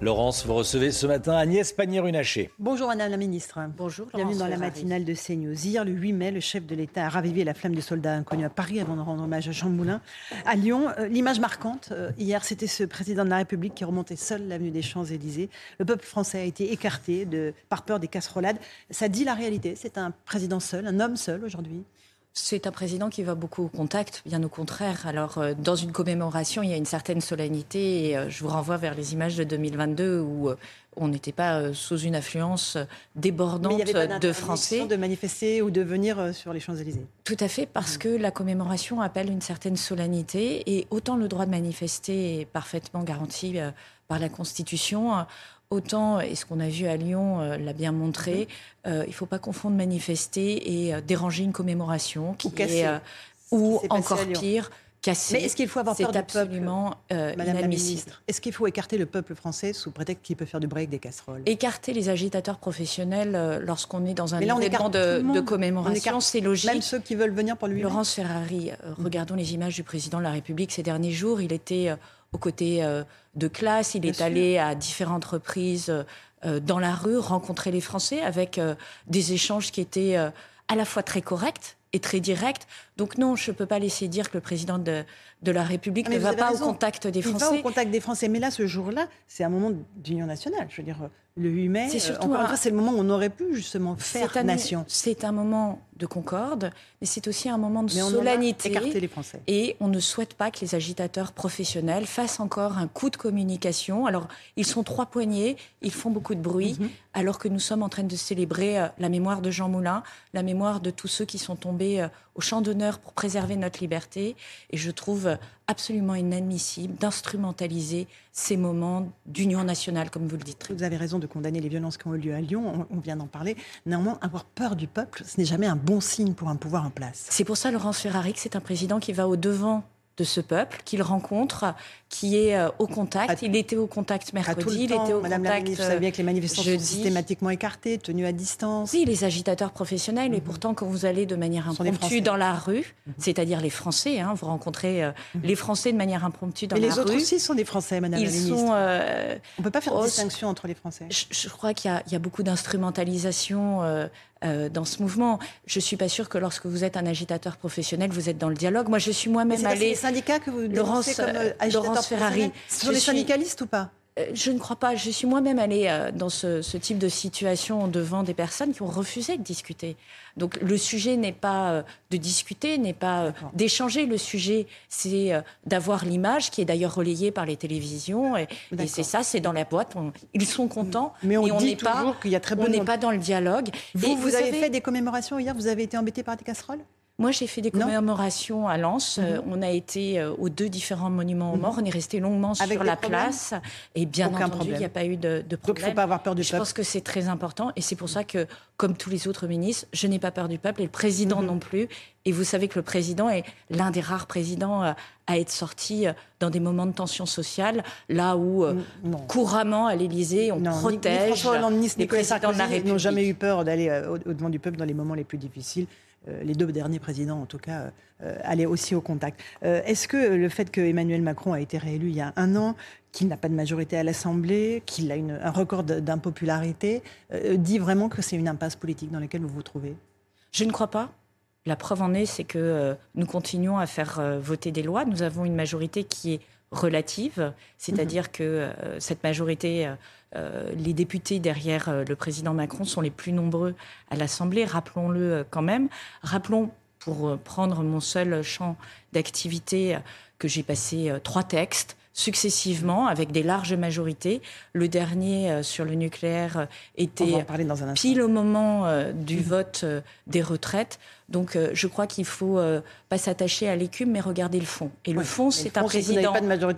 Laurence, vous recevez ce matin Agnès Pannier-Runacher. Bonjour Madame la Ministre. Bonjour. Bienvenue dans la matinale de CNews. Hier, le 8 mai, le chef de l'État a ravivé la flamme des soldats inconnus à Paris avant de rendre hommage à Jean Moulin. À Lyon, euh, l'image marquante, euh, hier, c'était ce président de la République qui remontait seul l'avenue des Champs-Élysées. Le peuple français a été écarté de, par peur des casserolades. Ça dit la réalité. C'est un président seul, un homme seul aujourd'hui. C'est un président qui va beaucoup au contact, bien au contraire. Alors, euh, dans une commémoration, il y a une certaine solennité. Et euh, je vous renvoie vers les images de 2022 où euh, on n'était pas sous une influence débordante Mais il y avait pas de Français. de manifester ou de venir sur les Champs-Élysées. Tout à fait, parce que la commémoration appelle une certaine solennité. Et autant le droit de manifester est parfaitement garanti par la Constitution, Autant, et ce qu'on a vu à Lyon euh, l'a bien montré, euh, il ne faut pas confondre manifester et euh, déranger une commémoration qui ou casser. ou encore pire, casser. Mais est-ce qu'il faut avoir peur du absolument peuple, Madame la ministre? Est-ce qu'il faut écarter le peuple français sous prétexte qu'il peut faire du break des casseroles? Écarter les agitateurs professionnels lorsqu'on est dans un événement de, de, commémoration, c'est logique. Même ceux qui veulent venir pour lui. Laurence Ferrari, regardons les images du président de la République ces derniers jours. Il était aux côtés euh, de classe. Il est allé à différentes reprises euh, dans la rue rencontrer les Français avec euh, des échanges qui étaient à la fois très corrects et très directs. Donc non, je ne peux pas laisser dire que le président de, de la République ah, ne va pas au contact des Français. Il va au contact des Français. Mais là, ce jour-là, c'est un moment d'union nationale. Je veux dire, le 8 mai, c'est surtout c'est le moment où on aurait pu justement faire nation. C'est un moment de concorde, mais c'est aussi un moment de mais solennité. les Français. Et on ne souhaite pas que les agitateurs professionnels fassent encore un coup de communication. Alors, ils sont trois poignets, ils font beaucoup de bruit, mhm. alors que nous sommes en train de célébrer euh, la mémoire de Jean Moulin, la mémoire de tous ceux qui sont tombés euh, au champ d'honneur pour préserver notre liberté. Et je trouve absolument inadmissible d'instrumentaliser ces moments d'union nationale, comme vous le dites. Vous avez raison de condamner les violences qui ont eu lieu à Lyon, on, vient d'en parler. Néanmoins, avoir peur du peuple, ce n'est jamais un bon signe pour un pouvoir en place. C'est pour ça, Laurence Ferrari, que c'est un président qui va au-devant de ce peuple qu'il rencontre, qui est euh, au contact. il était au contact mercredi, il était au Madame contact. La vous savez bien que les manifestants sont systématiquement écartés, tenus à distance. Oui, les agitateurs professionnels, et mhm. pourtant, quand vous allez de manière impromptue dans la rue, mhm. c'est-à-dire les Français, hein, vous rencontrez euh, mhm. les Français de manière impromptue dans la rue. Mais les autres aussi sont des Français, Madame la ministre. Sont, euh, On ne peut pas faire de oh, distinction entre les Français. Je, crois qu'il y, a beaucoup d'instrumentalisation euh, dans ce mouvement. Je suis pas sûre que lorsque vous êtes un agitateur professionnel, vous êtes dans le dialogue. Moi, je suis moi-même allée. C'est les syndicats que vous Laurence, comme euh, Laurence Ferrari. Ce sont les syndicalistes ou pas? euh, je ne crois pas. Je suis moi-même allée euh, dans ce, type de situation devant des personnes qui ont refusé de discuter. Donc le sujet n'est pas euh, de discuter, n'est pas d'échanger. Le sujet, c'est d'avoir l'image qui est d'ailleurs relayée par les télévisions. Et, c'est ça, c'est dans la boîte. ils sont contents. Mais on, n'est pas, qu'il y a très On n'est pas dans le dialogue. Vous, vous, avez fait des commémorations hier? Vous avez été embêté par des casseroles? Moi, j'ai fait des commémorations à Lens. Mhm. Euh, on a été euh, aux deux différents monuments aux mhm. morts. On est resté longuement sur la place. Et bien entendu, il n'y a pas eu de, de problème. Donc, il ne faut pas avoir peur du je peuple. Je pense que c'est très important. Et c'est pour ça que, comme tous les autres ministres, je n'ai pas peur du peuple et le président mhm. non plus. Et vous savez que le président est l'un des rares présidents euh, à être sorti dans des moments de tension sociale, là où couramment à l'Élysée on protège ni François Hollande, ni les présidents de la République. n'ont jamais eu peur d'aller au-devant du peuple dans les moments les plus difficiles. Euh, les deux derniers présidents, en tout cas, euh, allaient aussi au contact. Euh, est-ce que le fait que Emmanuel Macron a été réélu il y a un an, qu'il n'a pas de majorité à l'Assemblée, qu'il a un record d'impopularité, dit vraiment que c'est une impasse politique dans laquelle vous vous trouvez? Je ne crois pas. La preuve en est, c'est que nous continuons à faire voter des lois. Nous avons une majorité qui est relative, c'est-à-dire mhm. que cette majorité euh, les députés derrière euh, le président Macron sont les plus nombreux à l'Assemblée, rappelons-le euh, quand même. Rappelons, pour prendre mon seul champ d'activité, que j'ai passé trois textes successivement avec des larges majorités. Le dernier sur le nucléaire était pile au moment du mmh. vote des retraites. Donc euh, je crois qu'il faut euh, pas s'attacher à l'écume, mais regarder le fond. Et le fond, c'est un président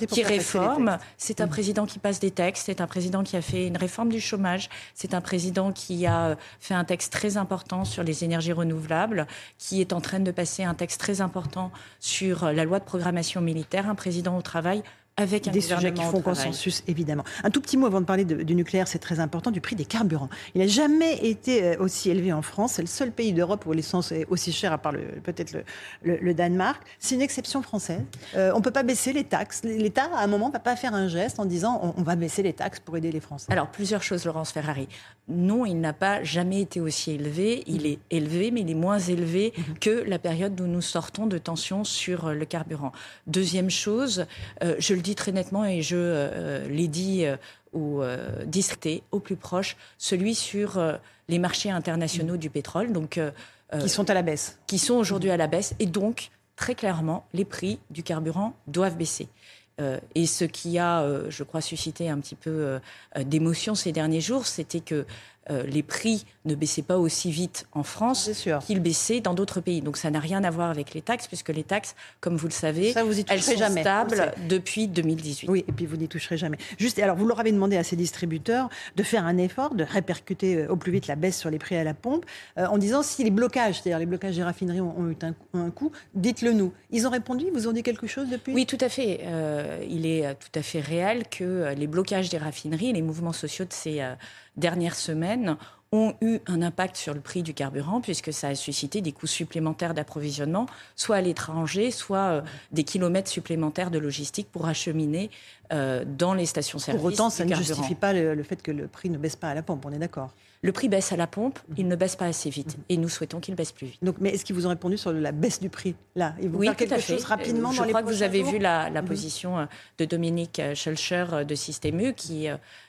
qui réforme, c'est un mmh. président qui passe des textes, c'est un président qui a fait une réforme du chômage, c'est un président qui a euh, fait un texte très important sur les énergies renouvelables, qui est en train de passer un texte très important sur la loi de programmation militaire, un président au travail avec un des sujets qui font consensus, évidemment. Un tout petit mot avant de parler du nucléaire, c'est très important, du prix des carburants. Il n'a jamais été euh, aussi élevé en France. C'est le seul pays d'Europe où l'essence est aussi chère, à part peut-être le, Danemark. C'est une exception française. Euh, on ne peut pas baisser les taxes. L'État, à un moment, ne va pas faire un geste en disant on, on, va baisser les taxes pour aider les Français. Alors, plusieurs choses, Laurence Ferrari. Non, il n'a pas jamais été aussi élevé. Il est élevé, mais il est moins élevé mm-hmm. que la période où nous sortons de tensions sur euh, le carburant. Deuxième chose, je le dis très nettement et je euh, l'ai dit euh, au euh, districté, au plus proche, celui sur les marchés internationaux du pétrole. Donc, qui sont à la baisse. Qui sont aujourd'hui à la baisse. Et donc, très clairement, les prix du carburant doivent baisser. et ce qui a, je crois, suscité un petit peu d'émotion ces derniers jours, c'était que euh, les prix ne baissaient pas aussi vite en France qu'ils baissaient dans d'autres pays. Donc ça n'a rien à voir avec les taxes, puisque les taxes, comme vous le savez, elles sont jamais. stables depuis 2018. Oui, et puis vous n'y toucherez jamais. Juste, alors vous leur avez demandé à ces distributeurs de faire un effort, de répercuter euh, au plus vite la baisse sur les prix à la pompe, euh, en disant si les blocages, c'est-à-dire les blocages des raffineries ont, eu un, coût, dites-le nous. Ils ont répondu, vous ont dit quelque chose depuis? Oui, tout à fait. il est tout à fait réel que les blocages des raffineries, les mouvements sociaux de ces dernières semaines ont eu un impact sur le prix du carburant puisque ça a suscité des coûts supplémentaires d'approvisionnement, soit à l'étranger, soit euh, des kilomètres supplémentaires de logistique pour acheminer euh, dans les stations-service. Pour autant, ça ne justifie pas le, fait que le prix ne baisse pas à la pompe, on est d'accord le prix baisse à la pompe, il ne baisse pas assez vite. Et nous souhaitons qu'il baisse plus vite. Donc, mais est-ce qu'ils vous ont répondu sur la baisse du prix Là, ils vont oui, faire quelque chose rapidement Je crois que vous avez vu la, mhm. position euh, de Dominique Schulcher de Système U qui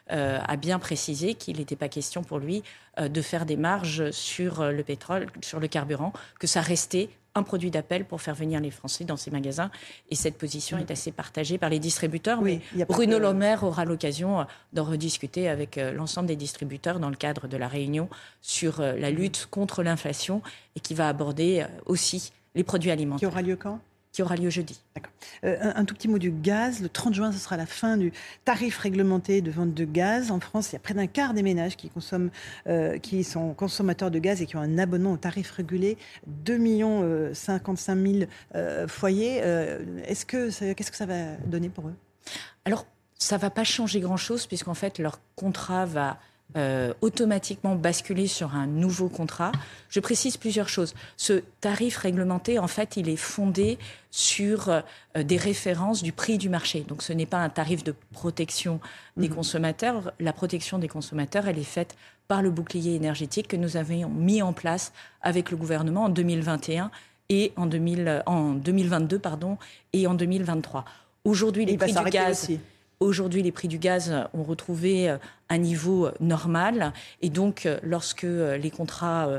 a bien précisé qu'il n'était pas question pour lui euh, de faire des marges sur euh, le pétrole, sur le carburant, que ça restait un produit d'appel pour faire venir les Français dans ces magasins. Et cette position est assez partagée par les distributeurs. Oui, mais Bruno Le Maire aura l'occasion euh, d'en rediscuter avec l'ensemble des distributeurs dans le cadre de la réunion sur la lutte contre l'inflation et qui va aborder aussi les produits alimentaires. Qui aura lieu quand? Qui aura lieu jeudi. D'accord. Euh, un, tout petit mot du gaz. Le 30 juin, ce sera la fin du tarif réglementé de vente de gaz. En France, il y a près d'un quart des ménages qui, consomment, euh, qui sont consommateurs de gaz et qui ont un abonnement au tarif régulé. 2 millions 55 000 foyers. Euh, est-ce que, qu'est-ce que ça va donner pour eux? Alors, ça ne va pas changer grand-chose puisqu'en fait, leur contrat va euh, automatiquement basculer sur un nouveau contrat. Je précise plusieurs choses. Ce tarif réglementé, en fait, il est fondé sur euh, des références du prix du marché. Donc ce n'est pas un tarif de protection des mmh. consommateurs. La protection des consommateurs, elle est faite par le bouclier énergétique que nous avions mis en place avec le gouvernement en 2021 et en, 2000, en 2022 pardon, et en 2023. Aujourd'hui, les prix du gaz... Aujourd'hui, les prix du gaz ont retrouvé euh, un niveau euh, normal. Et donc, euh, lorsque les contrats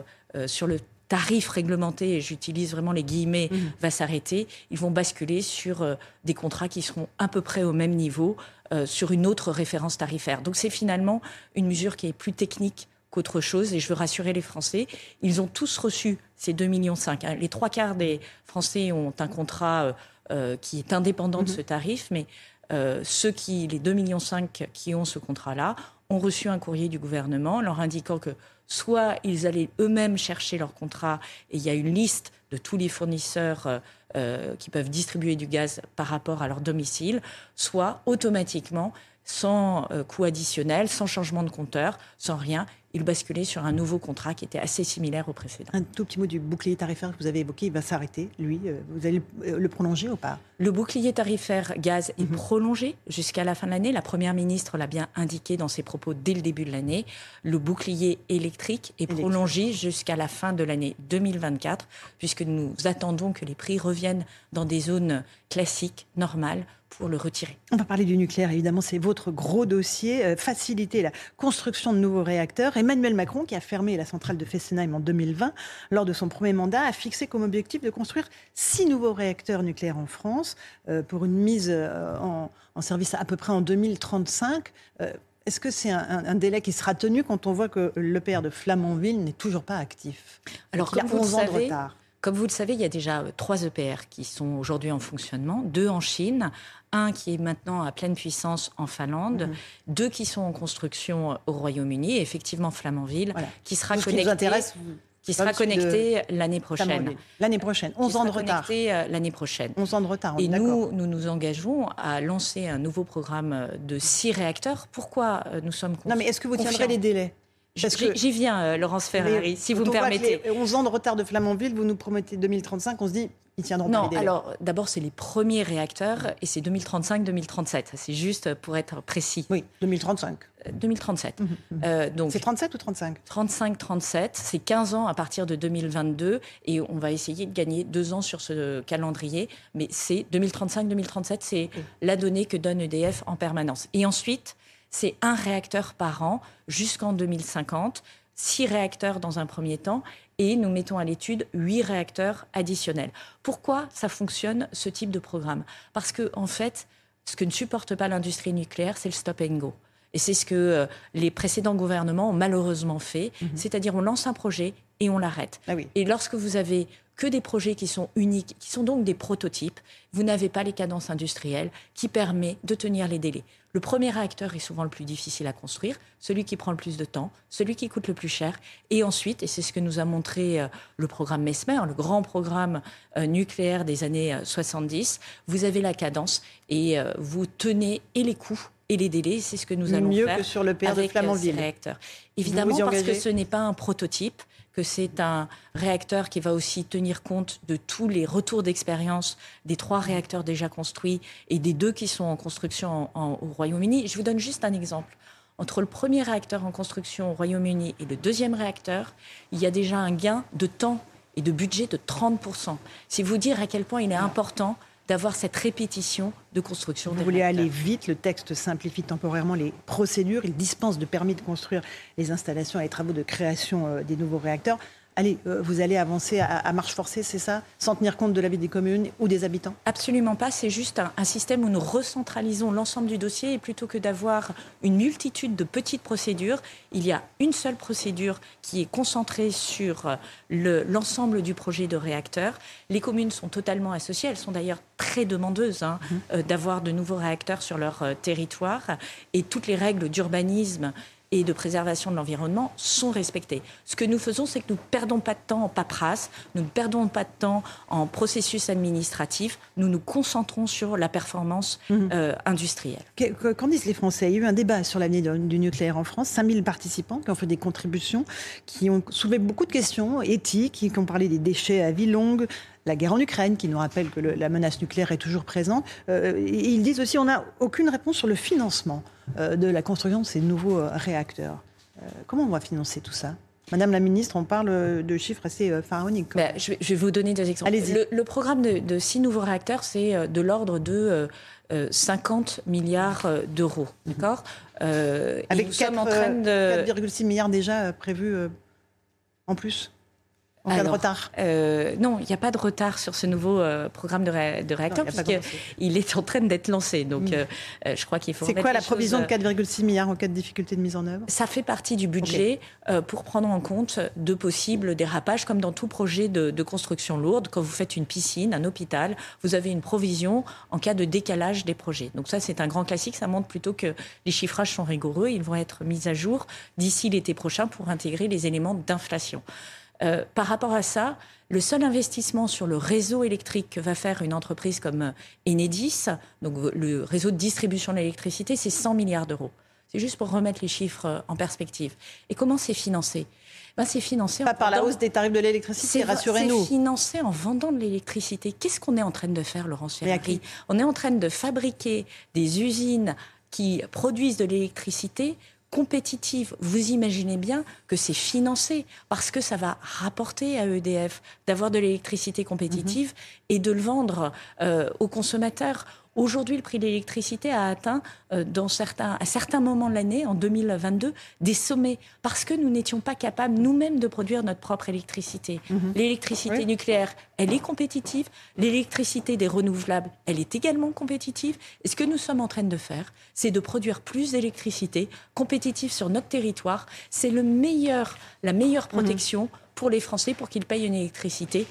sur le tarif réglementé, et j'utilise vraiment les guillemets, mmh. va s'arrêter, ils vont basculer sur des contrats qui seront à peu près au même niveau, sur une autre référence tarifaire. Donc c'est finalement une mesure qui est plus technique qu'autre chose. Et je veux rassurer les Français, ils ont tous reçu ces 2,5 millions. Hein. Les trois quarts des Français ont un contrat qui est indépendant de mmh. ce tarif, mais euh, ceux qui, les 2,5 millions qui ont ce contrat-là, ont reçu un courrier du gouvernement leur indiquant que soit ils allaient eux-mêmes chercher leur contrat et il y a une liste de tous les fournisseurs euh, euh, qui peuvent distribuer du gaz par rapport à leur domicile, soit automatiquement, sans coût additionnel, sans changement de compteur, sans rien, il basculait sur un nouveau contrat qui était assez similaire au précédent. Un tout petit mot du bouclier tarifaire que vous avez évoqué, il va s'arrêter, lui. Euh, vous allez euh, le prolonger ou pas? Le bouclier tarifaire gaz est mhm. prolongé jusqu'à la fin de l'année. La Première ministre l'a bien indiqué dans ses propos dès le début de l'année. Le bouclier électrique est prolongé jusqu'à la fin de l'année 2024, puisque nous attendons que les prix reviennent dans des zones classiques, normales, pour le retirer. On va parler du nucléaire, évidemment, c'est votre gros dossier, euh, faciliter la construction de nouveaux réacteurs. Emmanuel Macron, qui a fermé la centrale de Fessenheim en 2020, lors de son premier mandat, a fixé comme objectif de construire six nouveaux réacteurs nucléaires en France euh, pour une mise euh, en, service à peu près en 2035. Est-ce que c'est un, délai qui sera tenu quand on voit que l'EPR de Flamanville n'est toujours pas actif? Alors, il y a 11 ans de retard. Comme vous le savez, il y a déjà trois EPR qui sont aujourd'hui en fonctionnement, deux en Chine, un qui est maintenant à pleine puissance en Finlande, mhm. deux qui sont en construction au Royaume-Uni, et effectivement Flamanville, qui sera connecté. qui sera connecté l'année prochaine. L'année prochaine, 11 ans de retard. Euh, l'année prochaine. 11 ans de retard. Et nous, nous nous engageons à lancer un nouveau programme de six réacteurs. Pourquoi euh, nous sommes Non, mais est-ce que vous tiendrez les délais? J'y viens, euh, Laurence Ferrari, si vous me permettez. 11 ans de retard de Flamanville, vous nous promettez 2035, on se dit, ils tiendront non, pas les alors d'abord, c'est les premiers réacteurs et c'est 2035-2037. C'est juste pour être précis. Oui, 2035. 2037. Euh, mmh, mmh. euh, donc c'est 37 ou 35 35-37, c'est 15 ans à partir de 2022 et on va essayer de gagner deux ans sur ce calendrier, mais c'est 2035-2037, c'est la donnée que donne EDF en permanence. Et ensuite, c'est un réacteur par an jusqu'en 2050, six réacteurs dans un premier temps, et nous mettons à l'étude huit réacteurs additionnels. Pourquoi ça fonctionne, ce type de programme? Parce que, en fait, ce que ne supporte pas l'industrie nucléaire, c'est le stop and go. Et c'est ce que euh, les précédents gouvernements ont malheureusement fait, mhm. c'est-à-dire on lance un projet et on l'arrête. Ah et lorsque vous avez que des projets qui sont uniques, qui sont donc des prototypes, vous n'avez pas les cadences industrielles qui permettent de tenir les délais. Le premier réacteur est souvent le plus difficile à construire, celui qui prend le plus de temps, celui qui coûte le plus cher. Et ensuite, et c'est ce que nous a montré euh, le programme MESMER, le grand programme euh, nucléaire des années 70, vous avez la cadence et vous tenez et les coûts et les délais. C'est ce que nous allons Mieux faire que sur le père avec de Flamanville. Évidemment, parce que ce n'est pas un prototype, que c'est un réacteur qui va aussi tenir compte de tous les retours d'expérience des trois réacteurs déjà construits et des deux qui sont en construction au Royaume-Uni. Je vous donne juste un exemple. Entre le premier réacteur en construction au Royaume-Uni et le deuxième réacteur, il y a déjà un gain de temps et de budget de 30%. C'est vous dire à quel point il est important d'avoir cette répétition de construction. Vous voulez aller vite, le texte simplifie temporairement les procédures, il dispense de permis de construire les installations et les travaux de création euh, des nouveaux réacteurs allez, euh, vous allez avancer à, marche forcée, c'est ça Sans tenir compte de la vie des communes ou des habitants Absolument pas. C'est juste un, système où nous recentralisons l'ensemble du dossier et plutôt que d'avoir une multitude de petites procédures, il y a une seule procédure qui est concentrée sur euh, l'ensemble du projet de réacteur. Les communes sont totalement associées. Elles sont d'ailleurs très demandeuses hein, mmh. euh, d'avoir de nouveaux réacteurs sur leur territoire et toutes les règles d'urbanisme et de préservation de l'environnement sont respectés. Ce que nous faisons, c'est que nous ne perdons pas de temps en paperasse, nous ne perdons pas de temps en processus administratif, nous nous concentrons sur la performance mhm. euh, industrielle. Qu'en disent les Français? Il y a eu un débat sur l'avenir du nucléaire en France, 5000 participants qui ont fait des contributions, qui ont soulevé beaucoup de questions éthiques, qui ont parlé des déchets à vie longue, la guerre en Ukraine, qui nous rappelle que la menace nucléaire est toujours présente. Euh, ils disent aussi qu'on n'a aucune réponse sur le financement euh, de la construction de ces nouveaux euh, réacteurs. comment on va financer tout ça? Madame la ministre, on parle de chiffres assez pharaoniques. Ben, je, vais, vous donner des exemples. Le, le, programme de, six nouveaux réacteurs, c'est de l'ordre de 50 milliards d'euros. D'accord? Avec 4,6 milliards déjà prévus en plus en cas de retard euh, Non, il n'y a pas de retard sur ce nouveau euh, programme de, réacteur, puisqu'il est en train d'être lancé. Donc, mm. euh, je crois qu'il faut. C'est quoi la provision de 4,6 milliards en cas de difficulté de mise en œuvre? Ça fait partie du budget pour prendre en compte de possibles dérapages, comme dans tout projet de, de, construction lourde. Quand vous faites une piscine, un hôpital, vous avez une provision en cas de décalage des projets. Donc, ça, c'est un grand classique. Ça montre plutôt que les chiffrages sont rigoureux. Ils vont être mis à jour d'ici l'été prochain pour intégrer les éléments d'inflation. Euh, par rapport à ça, le seul investissement sur le réseau électrique que va faire une entreprise comme euh, Enedis, donc le réseau de distribution de l'électricité, c'est 100 milliards d'euros. C'est juste pour remettre les chiffres euh, en perspective. Et comment c'est financé? Ben, c'est financé pas par la hausse des tarifs de l'électricité, rassurez-nous. C'est financé en vendant de l'électricité. Qu'est-ce qu'on est en train de faire, Laurence Ferrari On est en train de fabriquer des usines qui produisent de l'électricité compétitive. Vous imaginez bien que c'est financé parce que ça va rapporter à EDF d'avoir de l'électricité compétitive mhm. et de le vendre euh, aux consommateurs Aujourd'hui, le prix de l'électricité a atteint, euh, dans certains, à certains moments de l'année, en 2022, des sommets, parce que nous n'étions pas capables nous-mêmes de produire notre propre électricité. Mhm. L'électricité nucléaire, elle est compétitive. L'électricité des renouvelables, elle est également compétitive. Et ce que nous sommes en train de faire, c'est de produire plus d'électricité compétitive sur notre territoire. C'est le meilleur, la meilleure mhm. protection pour les Français pour qu'ils payent une électricité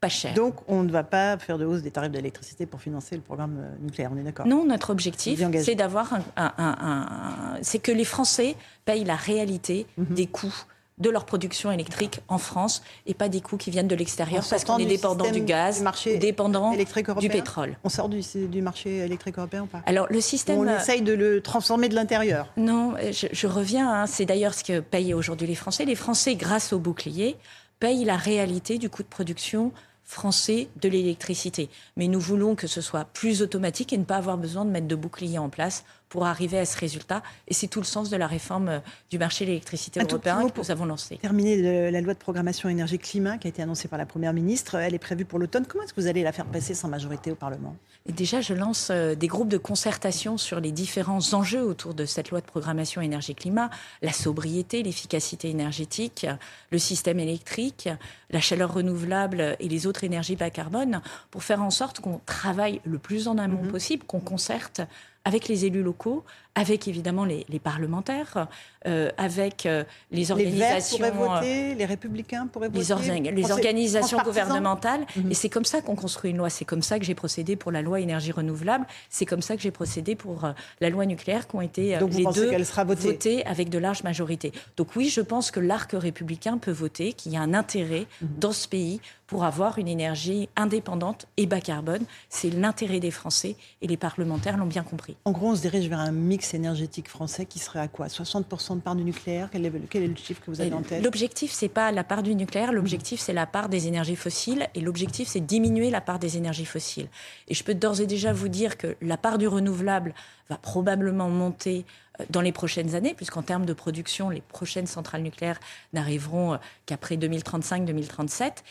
pas cher. Donc, on ne va pas faire de hausse des tarifs d'électricité pour financer le programme euh, nucléaire, on est d'accord? Non, notre objectif, c'est d'avoir un, c'est que les Français payent la réalité mhm. des coûts de leur production électrique en France et pas des coûts qui viennent de l'extérieur parce qu'on est dépendant du gaz, du dépendant du pétrole. On sort du, du, marché électrique européen ou pas? Alors le système... On essaye de le transformer de l'intérieur. Non, je, reviens, hein. c'est d'ailleurs ce que payent aujourd'hui les Français. Les Français, grâce au bouclier, payent la réalité du coût de production français de l'électricité. Mais nous voulons que ce soit plus automatique et ne pas avoir besoin de mettre de boucliers en place pour arriver à ce résultat. Et c'est tout le sens de la réforme euh, du marché de l'électricité européen que nous avons lancée. Terminer la loi de programmation énergie-climat qui a été annoncée par la Première ministre. Elle est prévue pour l'automne. Comment est-ce que vous allez la faire passer sans majorité au Parlement? Et Déjà, je lance euh, des groupes de concertation sur les différents enjeux autour de cette loi de programmation énergie-climat. La sobriété, l'efficacité énergétique, le système électrique, la chaleur renouvelable et les autres énergies bas carbone pour faire en sorte qu'on travaille le plus en amont mhm. possible, qu'on concerte avec les élus locaux, avec évidemment les, parlementaires, euh, avec euh, les organisations. Les Verts voter, les Républicains pourraient voter. Les, les organisations gouvernementales. Mhm. Et c'est comme ça qu'on construit une loi. C'est comme ça que j'ai procédé pour la loi énergie renouvelable. C'est comme ça que j'ai procédé pour euh, la loi nucléaire, qui ont été Donc les deux sera votée. votées avec de larges majorités. Donc oui, je pense que l'arc républicain peut voter, qu'il y a un intérêt mhm. dans ce pays pour avoir une énergie indépendante et bas carbone. C'est l'intérêt des Français et les parlementaires l'ont bien compris. En gros, on se dirige vers un mix énergétique français qui serait à quoi? 60% de part du nucléaire? Quel est, quel est, le chiffre que vous avez en tête? L'objectif, c'est pas la part du nucléaire, l'objectif, c'est la part des énergies fossiles et l'objectif, c'est diminuer la part des énergies fossiles. Et je peux d'ores et déjà vous dire que la part du renouvelable va probablement monter euh, dans les prochaines années, puisqu'en termes de production, les prochaines centrales nucléaires n'arriveront euh, qu'après 2035-2037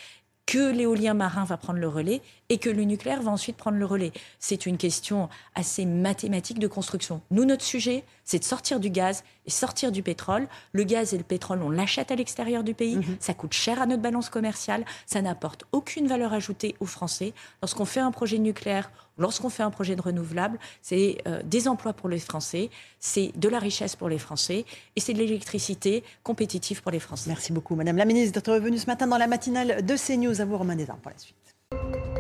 que l'éolien marin va prendre le relais et que le nucléaire va ensuite prendre le relais. C'est une question assez mathématique de construction. Nous, notre sujet, c'est de sortir du gaz et sortir du pétrole. Le gaz et le pétrole, on l'achète à l'extérieur du pays, mhm. ça coûte cher à notre balance commerciale, ça n'apporte aucune valeur ajoutée aux Français. Lorsqu'on fait un projet nucléaire, lorsqu'on fait un projet de renouvelable, c'est euh, des emplois pour les Français, c'est de la richesse pour les Français et c'est de l'électricité compétitive pour les Français. Merci beaucoup, Madame la Ministre, d'être venue ce matin dans la matinale de CNews. À vous, Romain Desarmes, pour la suite.